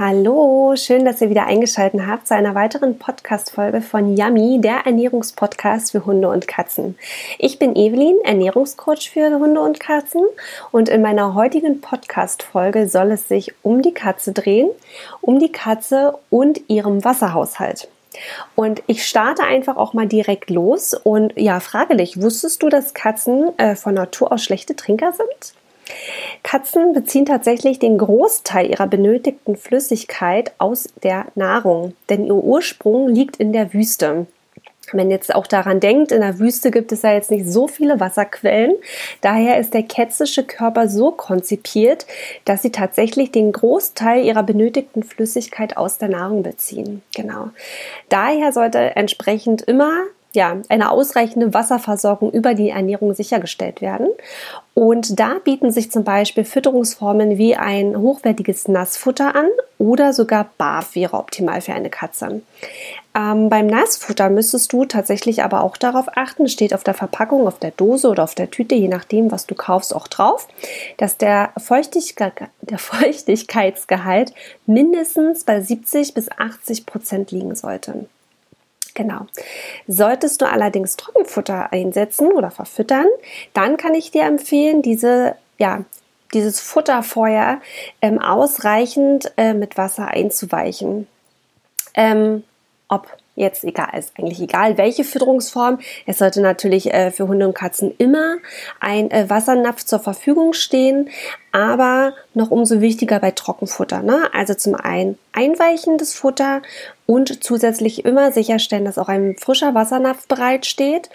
Hallo, schön, dass ihr wieder eingeschaltet habt zu einer weiteren Podcast-Folge von Yummy, der Ernährungspodcast für Hunde und Katzen. Ich bin Evelyn, Ernährungscoach für Hunde und Katzen und in meiner heutigen Podcast-Folge soll es sich um die Katze drehen, um die Katze und ihrem Wasserhaushalt. Und ich starte einfach auch mal direkt los und ja, frage dich, wusstest du, dass Katzen äh, von Natur aus schlechte Trinker sind? Katzen beziehen tatsächlich den Großteil ihrer benötigten Flüssigkeit aus der Nahrung, denn ihr Ursprung liegt in der Wüste. Wenn jetzt auch daran denkt, in der Wüste gibt es ja jetzt nicht so viele Wasserquellen. Daher ist der kätzische Körper so konzipiert, dass sie tatsächlich den Großteil ihrer benötigten Flüssigkeit aus der Nahrung beziehen. Genau. Daher sollte entsprechend immer ja, eine ausreichende Wasserversorgung über die Ernährung sichergestellt werden. Und da bieten sich zum Beispiel Fütterungsformen wie ein hochwertiges Nassfutter an oder sogar Barf wäre optimal für eine Katze. Ähm, beim Nassfutter müsstest du tatsächlich aber auch darauf achten, steht auf der Verpackung, auf der Dose oder auf der Tüte, je nachdem, was du kaufst, auch drauf, dass der, Feuchtigkeit, der Feuchtigkeitsgehalt mindestens bei 70 bis 80 Prozent liegen sollte. Genau. Solltest du allerdings Trockenfutter einsetzen oder verfüttern, dann kann ich dir empfehlen, diese, ja, dieses Futter vorher ähm, ausreichend äh, mit Wasser einzuweichen. Ähm, ob jetzt egal, ist eigentlich egal, welche Fütterungsform. Es sollte natürlich äh, für Hunde und Katzen immer ein äh, Wassernapf zur Verfügung stehen, aber noch umso wichtiger bei Trockenfutter. Ne? Also zum einen einweichendes Futter und zusätzlich immer sicherstellen, dass auch ein frischer Wassernapf bereitsteht.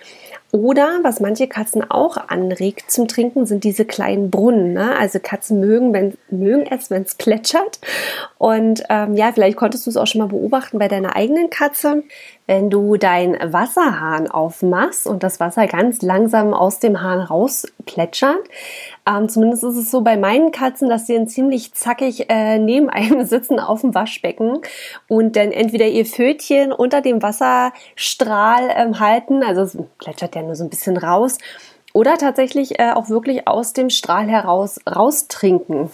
Oder was manche Katzen auch anregt zum Trinken, sind diese kleinen Brunnen. Ne? Also Katzen mögen, wenn, mögen es, wenn es plätschert. Und ähm, ja, vielleicht konntest du es auch schon mal beobachten bei deiner eigenen Katze wenn du deinen Wasserhahn aufmachst und das Wasser ganz langsam aus dem Hahn rausplätschert. Ähm, zumindest ist es so bei meinen Katzen, dass sie dann ziemlich zackig äh, neben einem sitzen auf dem Waschbecken und dann entweder ihr Fötchen unter dem Wasserstrahl ähm, halten, also es plätschert ja nur so ein bisschen raus, oder tatsächlich äh, auch wirklich aus dem Strahl heraus raustrinken.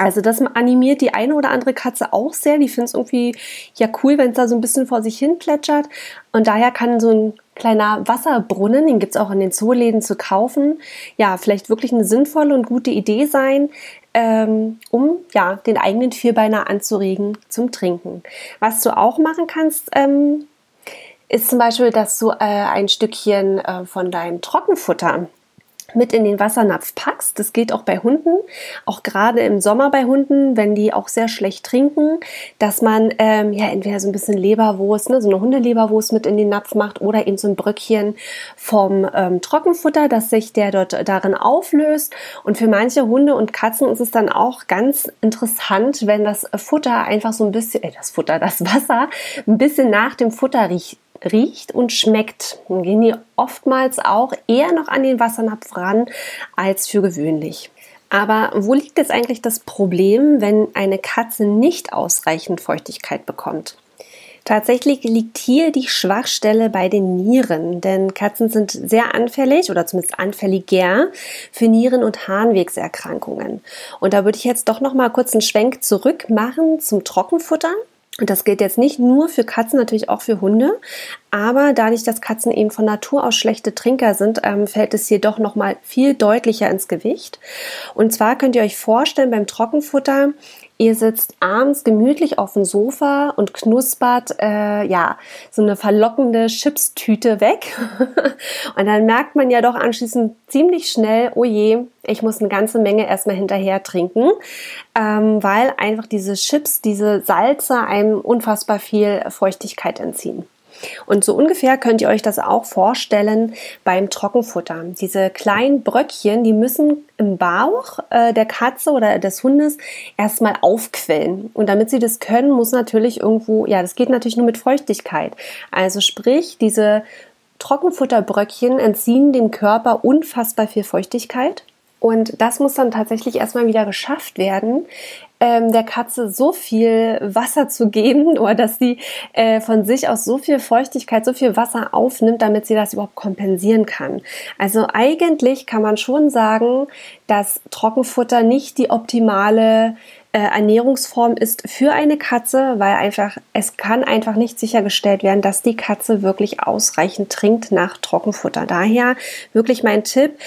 Also das animiert die eine oder andere Katze auch sehr. Die findet es irgendwie ja cool, wenn es da so ein bisschen vor sich hin plätschert. Und daher kann so ein kleiner Wasserbrunnen, den gibt es auch in den Zooläden zu kaufen, ja, vielleicht wirklich eine sinnvolle und gute Idee sein, ähm, um ja den eigenen Vierbeiner anzuregen zum Trinken. Was du auch machen kannst, ähm, ist zum Beispiel, dass du äh, ein Stückchen äh, von deinem Trockenfutter mit in den Wassernapf packst. Das geht auch bei Hunden, auch gerade im Sommer bei Hunden, wenn die auch sehr schlecht trinken, dass man ähm, ja entweder so ein bisschen Leberwurst, ne, so eine Hundeleberwurst mit in den Napf macht oder eben so ein Bröckchen vom ähm, Trockenfutter, dass sich der dort darin auflöst. Und für manche Hunde und Katzen ist es dann auch ganz interessant, wenn das Futter einfach so ein bisschen, äh, das Futter, das Wasser ein bisschen nach dem Futter riecht riecht und schmeckt. Dann gehen die oftmals auch eher noch an den Wassernapf ran als für gewöhnlich. Aber wo liegt jetzt eigentlich das Problem, wenn eine Katze nicht ausreichend Feuchtigkeit bekommt? Tatsächlich liegt hier die Schwachstelle bei den Nieren, denn Katzen sind sehr anfällig oder zumindest anfälliger für Nieren- und Harnwegserkrankungen. Und da würde ich jetzt doch noch mal kurz einen Schwenk zurück machen zum Trockenfutter. Und das gilt jetzt nicht nur für Katzen, natürlich auch für Hunde. Aber dadurch, dass Katzen eben von Natur aus schlechte Trinker sind, ähm, fällt es hier doch nochmal viel deutlicher ins Gewicht. Und zwar könnt ihr euch vorstellen, beim Trockenfutter Ihr sitzt abends gemütlich auf dem Sofa und knuspert äh, ja so eine verlockende Chipstüte weg. und dann merkt man ja doch anschließend ziemlich schnell, oh je, ich muss eine ganze Menge erstmal hinterher trinken, ähm, weil einfach diese Chips, diese Salze einem unfassbar viel Feuchtigkeit entziehen. Und so ungefähr könnt ihr euch das auch vorstellen beim Trockenfutter. Diese kleinen Bröckchen, die müssen im Bauch äh, der Katze oder des Hundes erstmal aufquellen. Und damit sie das können, muss natürlich irgendwo, ja, das geht natürlich nur mit Feuchtigkeit. Also sprich, diese Trockenfutterbröckchen entziehen dem Körper unfassbar viel Feuchtigkeit. Und das muss dann tatsächlich erstmal wieder geschafft werden, ähm, der Katze so viel Wasser zu geben oder dass sie äh, von sich aus so viel Feuchtigkeit, so viel Wasser aufnimmt, damit sie das überhaupt kompensieren kann. Also eigentlich kann man schon sagen, dass Trockenfutter nicht die optimale äh, Ernährungsform ist für eine Katze, weil einfach es kann einfach nicht sichergestellt werden, dass die Katze wirklich ausreichend trinkt nach Trockenfutter. Daher wirklich mein Tipp,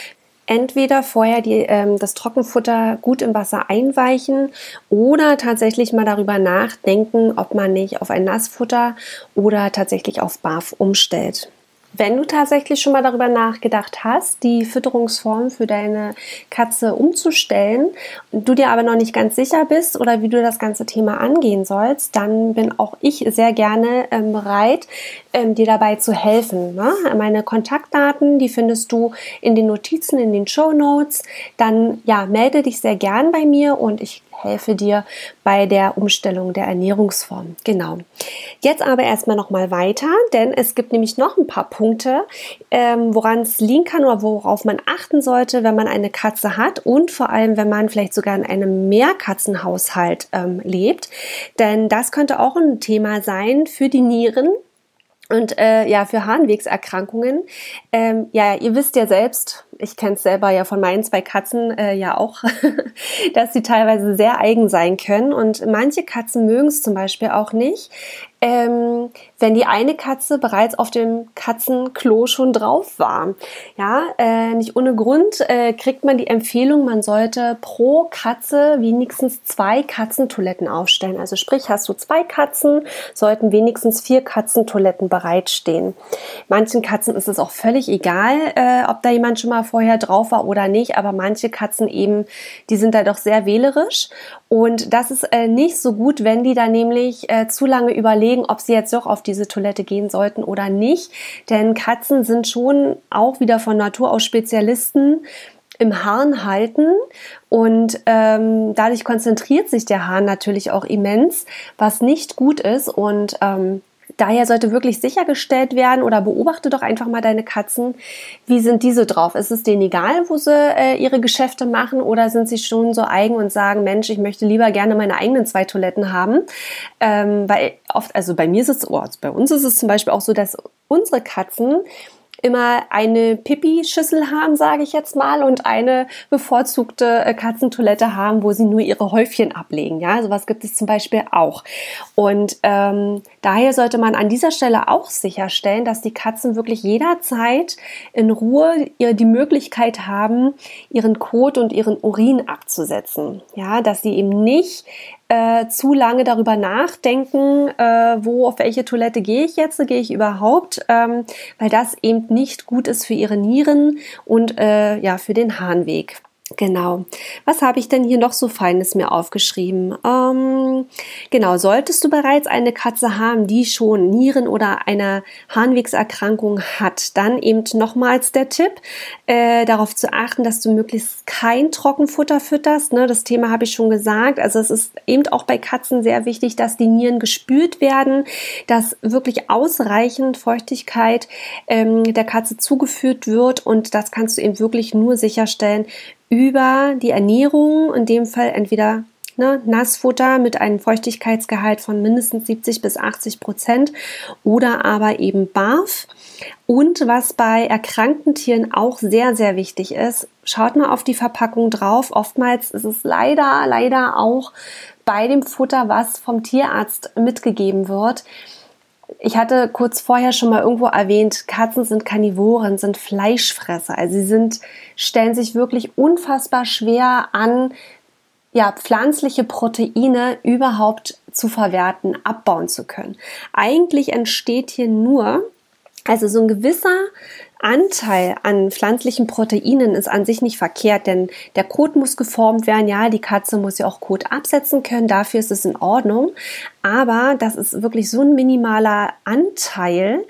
entweder vorher die, ähm, das Trockenfutter gut im Wasser einweichen oder tatsächlich mal darüber nachdenken, ob man nicht auf ein Nassfutter oder tatsächlich auf Barf umstellt. Wenn du tatsächlich schon mal darüber nachgedacht hast, die Fütterungsform für deine Katze umzustellen, du dir aber noch nicht ganz sicher bist oder wie du das ganze Thema angehen sollst, dann bin auch ich sehr gerne ähm, bereit, ähm, dir dabei zu helfen. Ne? Meine Kontaktdaten, die findest du in den Notizen, in den Show Notes. Dann ja, melde dich sehr gern bei mir und ich helfe dir bei der Umstellung der Ernährungsform. Genau. Jetzt aber erstmal noch mal weiter, denn es gibt nämlich noch ein paar Punkte, ähm, woran es liegen kann oder worauf man achten sollte, wenn man eine Katze hat und vor allem, wenn man vielleicht sogar in einem Mehrkatzenhaushalt ähm, lebt. Denn das könnte auch ein Thema sein für die Nieren und äh, ja, für Harnwegserkrankungen, ähm, ja, ihr wisst ja selbst, ich kenne es selber ja von meinen zwei Katzen äh, ja auch, dass sie teilweise sehr eigen sein können. Und manche Katzen mögen es zum Beispiel auch nicht, ähm, wenn die eine Katze bereits auf dem Katzenklo schon drauf war. Ja, äh, nicht ohne Grund äh, kriegt man die Empfehlung, man sollte pro Katze wenigstens zwei Katzentoiletten aufstellen. Also sprich, hast du zwei Katzen, sollten wenigstens vier Katzentoiletten bereitstehen. Manchen Katzen ist es auch völlig egal, äh, ob da jemand schon mal vorher drauf war oder nicht, aber manche Katzen eben, die sind da doch sehr wählerisch. Und das ist äh, nicht so gut, wenn die da nämlich äh, zu lange überlegen, ob sie jetzt doch auf diese Toilette gehen sollten oder nicht. Denn Katzen sind schon auch wieder von Natur aus Spezialisten im Hahn halten. Und ähm, dadurch konzentriert sich der Hahn natürlich auch immens, was nicht gut ist. Und ähm, Daher sollte wirklich sichergestellt werden oder beobachte doch einfach mal deine Katzen. Wie sind diese drauf? Ist es denen egal, wo sie äh, ihre Geschäfte machen oder sind sie schon so eigen und sagen, Mensch, ich möchte lieber gerne meine eigenen zwei Toiletten haben? Ähm, weil oft, also bei mir ist es, oh, bei uns ist es zum Beispiel auch so, dass unsere Katzen immer eine Pipi-Schüssel haben, sage ich jetzt mal, und eine bevorzugte äh, Katzentoilette haben, wo sie nur ihre Häufchen ablegen. Ja, sowas gibt es zum Beispiel auch. Und ähm, daher sollte man an dieser Stelle auch sicherstellen, dass die Katzen wirklich jederzeit in Ruhe die Möglichkeit haben, ihren Kot und ihren Urin abzusetzen. Ja, dass sie eben nicht äh, zu lange darüber nachdenken, äh, wo, auf welche Toilette gehe ich jetzt, gehe ich überhaupt, ähm, weil das eben nicht gut ist für ihre Nieren und äh, ja, für den Harnweg. Genau. Was habe ich denn hier noch so Feines mir aufgeschrieben? Ähm, genau, solltest du bereits eine Katze haben, die schon Nieren oder eine Harnwegserkrankung hat, dann eben nochmals der Tipp, äh, darauf zu achten, dass du möglichst kein Trockenfutter fütterst. Ne? Das Thema habe ich schon gesagt. Also es ist eben auch bei Katzen sehr wichtig, dass die Nieren gespült werden, dass wirklich ausreichend Feuchtigkeit ähm, der Katze zugeführt wird und das kannst du eben wirklich nur sicherstellen über die Ernährung, in dem Fall entweder ne, Nassfutter mit einem Feuchtigkeitsgehalt von mindestens 70 bis 80 Prozent oder aber eben Barf. Und was bei erkrankten Tieren auch sehr, sehr wichtig ist, schaut mal auf die Verpackung drauf. Oftmals ist es leider, leider auch bei dem Futter, was vom Tierarzt mitgegeben wird, ich hatte kurz vorher schon mal irgendwo erwähnt, Katzen sind Karnivoren, sind Fleischfresser. Also sie sind, stellen sich wirklich unfassbar schwer an, ja, pflanzliche Proteine überhaupt zu verwerten, abbauen zu können. Eigentlich entsteht hier nur, also so ein gewisser Anteil an pflanzlichen Proteinen ist an sich nicht verkehrt, denn der Kot muss geformt werden. Ja, die Katze muss ja auch Kot absetzen können. Dafür ist es in Ordnung. Aber das ist wirklich so ein minimaler Anteil.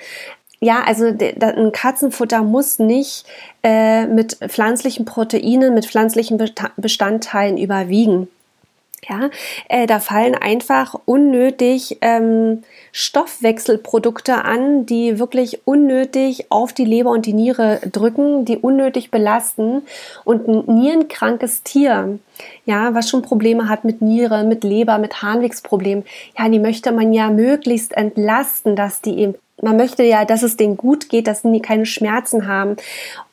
Ja, also ein Katzenfutter muss nicht äh, mit pflanzlichen Proteinen, mit pflanzlichen Bestandteilen überwiegen. Ja, äh, da fallen einfach unnötig ähm, Stoffwechselprodukte an, die wirklich unnötig auf die Leber und die Niere drücken, die unnötig belasten. Und ein nierenkrankes Tier, ja, was schon Probleme hat mit Niere, mit Leber, mit Harnwegsproblemen, ja, die möchte man ja möglichst entlasten, dass die eben man möchte ja, dass es denen gut geht, dass sie keine Schmerzen haben.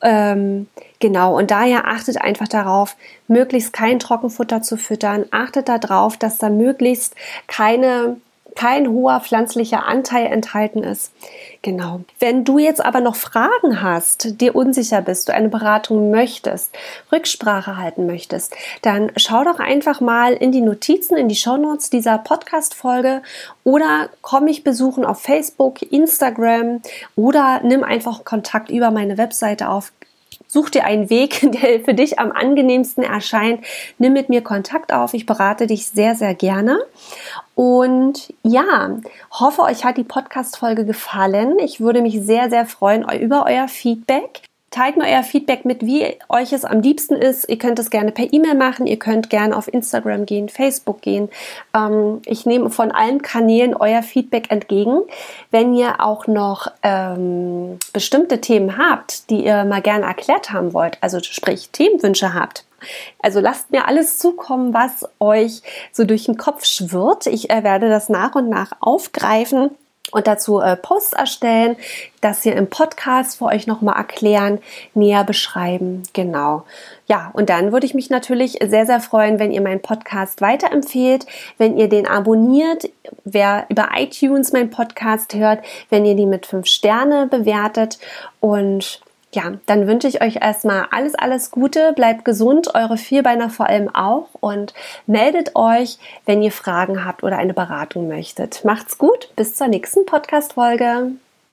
Ähm, genau, und daher achtet einfach darauf, möglichst kein Trockenfutter zu füttern. Achtet darauf, dass da möglichst keine kein hoher pflanzlicher Anteil enthalten ist. Genau. Wenn du jetzt aber noch Fragen hast, dir unsicher bist, du eine Beratung möchtest, Rücksprache halten möchtest, dann schau doch einfach mal in die Notizen, in die Shownotes dieser Podcast-Folge oder komm mich besuchen auf Facebook, Instagram oder nimm einfach Kontakt über meine Webseite auf Such dir einen Weg, der für dich am angenehmsten erscheint. Nimm mit mir Kontakt auf. Ich berate dich sehr, sehr gerne. Und ja, hoffe, euch hat die Podcast-Folge gefallen. Ich würde mich sehr, sehr freuen über euer Feedback. Teilt mir euer Feedback mit, wie euch es am liebsten ist. Ihr könnt es gerne per E-Mail machen. Ihr könnt gerne auf Instagram gehen, Facebook gehen. Ähm, ich nehme von allen Kanälen euer Feedback entgegen. Wenn ihr auch noch ähm, bestimmte Themen habt, die ihr mal gerne erklärt haben wollt, also sprich Themenwünsche habt, also lasst mir alles zukommen, was euch so durch den Kopf schwirrt. Ich äh, werde das nach und nach aufgreifen und dazu äh, Posts erstellen, das hier im Podcast für euch nochmal erklären, näher beschreiben. Genau. Ja, und dann würde ich mich natürlich sehr, sehr freuen, wenn ihr meinen Podcast weiterempfehlt, wenn ihr den abonniert, wer über iTunes meinen Podcast hört, wenn ihr die mit fünf Sterne bewertet und ja, dann wünsche ich euch erstmal alles, alles Gute, bleibt gesund, eure Vierbeiner vor allem auch und meldet euch, wenn ihr Fragen habt oder eine Beratung möchtet. Macht's gut, bis zur nächsten Podcast-Folge.